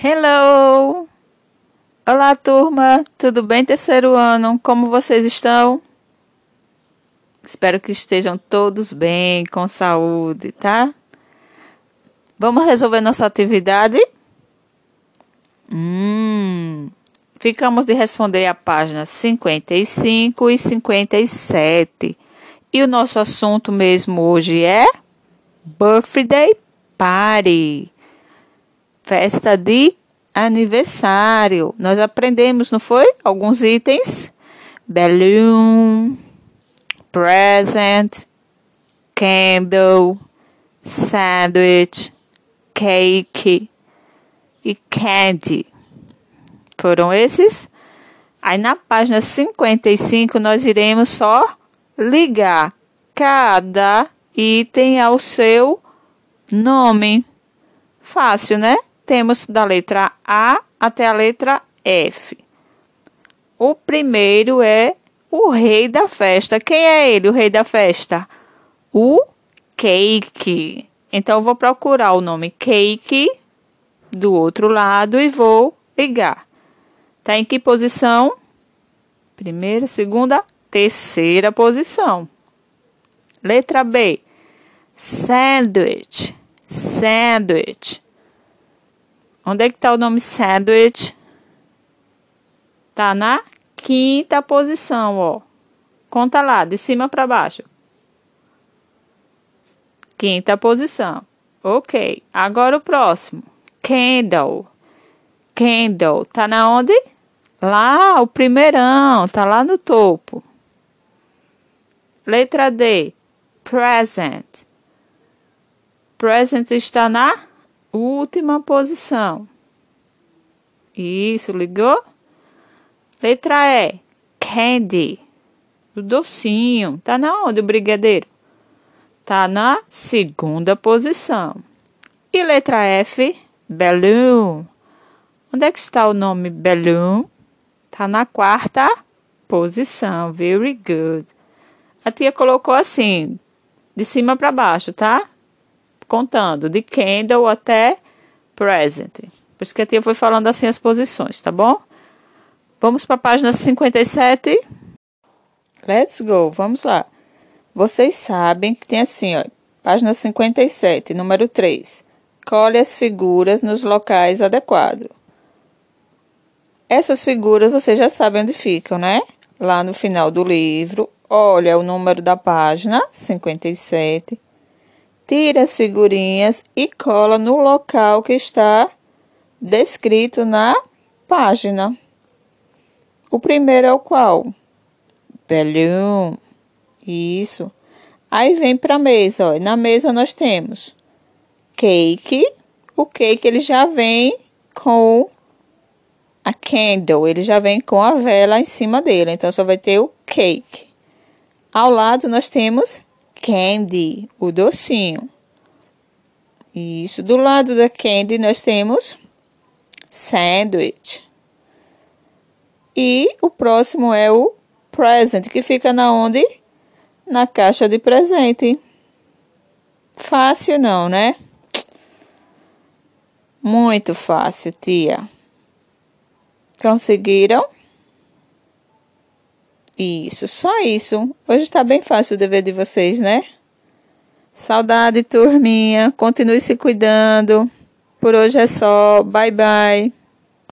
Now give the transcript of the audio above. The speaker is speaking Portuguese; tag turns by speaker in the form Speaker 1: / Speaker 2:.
Speaker 1: Hello! Olá, turma! Tudo bem, terceiro ano? Como vocês estão? Espero que estejam todos bem, com saúde, tá? Vamos resolver nossa atividade? Hum, ficamos de responder a páginas 55 e 57. E o nosso assunto mesmo hoje é Birthday Party festa de aniversário. Nós aprendemos, não foi? Alguns itens: balloon, present, candle, sandwich, cake e candy. Foram esses? Aí na página 55 nós iremos só ligar cada item ao seu nome. Fácil, né? Temos da letra A até a letra F. O primeiro é o rei da festa. Quem é ele, o rei da festa? O cake. Então, vou procurar o nome cake do outro lado e vou ligar. Está em que posição? Primeira, segunda, terceira posição. Letra B. Sandwich. Sandwich. Onde é que está o nome sandwich? Tá na quinta posição, ó. Conta lá, de cima para baixo. Quinta posição. Ok. Agora o próximo. Candle. Candle. Tá na onde? Lá, o primeirão. Tá lá no topo. Letra D. Present. Present está na última posição. Isso, ligou? Letra E, candy, o docinho. Tá na onde o brigadeiro? Tá na segunda posição. E letra F, balloon. Onde é que está o nome balloon? Tá na quarta posição. Very good. A tia colocou assim, de cima para baixo, tá? Contando de candle até present. Por isso que a tia foi falando assim as posições, tá bom? Vamos para a página 57. Let's go, vamos lá. Vocês sabem que tem assim, ó, página 57, número 3. Colhe as figuras nos locais adequados. Essas figuras vocês já sabem onde ficam, né? Lá no final do livro. Olha o número da página, 57 tira as figurinhas e cola no local que está descrito na página. O primeiro é o qual? Balloon. Isso. Aí vem para a mesa, ó. Na mesa nós temos cake. O cake ele já vem com a candle, ele já vem com a vela em cima dele. Então só vai ter o cake. Ao lado nós temos candy, o docinho. Isso, do lado da candy nós temos sandwich. E o próximo é o present, que fica na onde? Na caixa de presente. Fácil não, né? Muito fácil, tia. Conseguiram? Isso, só isso. Hoje está bem fácil o dever de vocês, né? Saudade, turminha. Continue se cuidando. Por hoje é só. Bye, bye.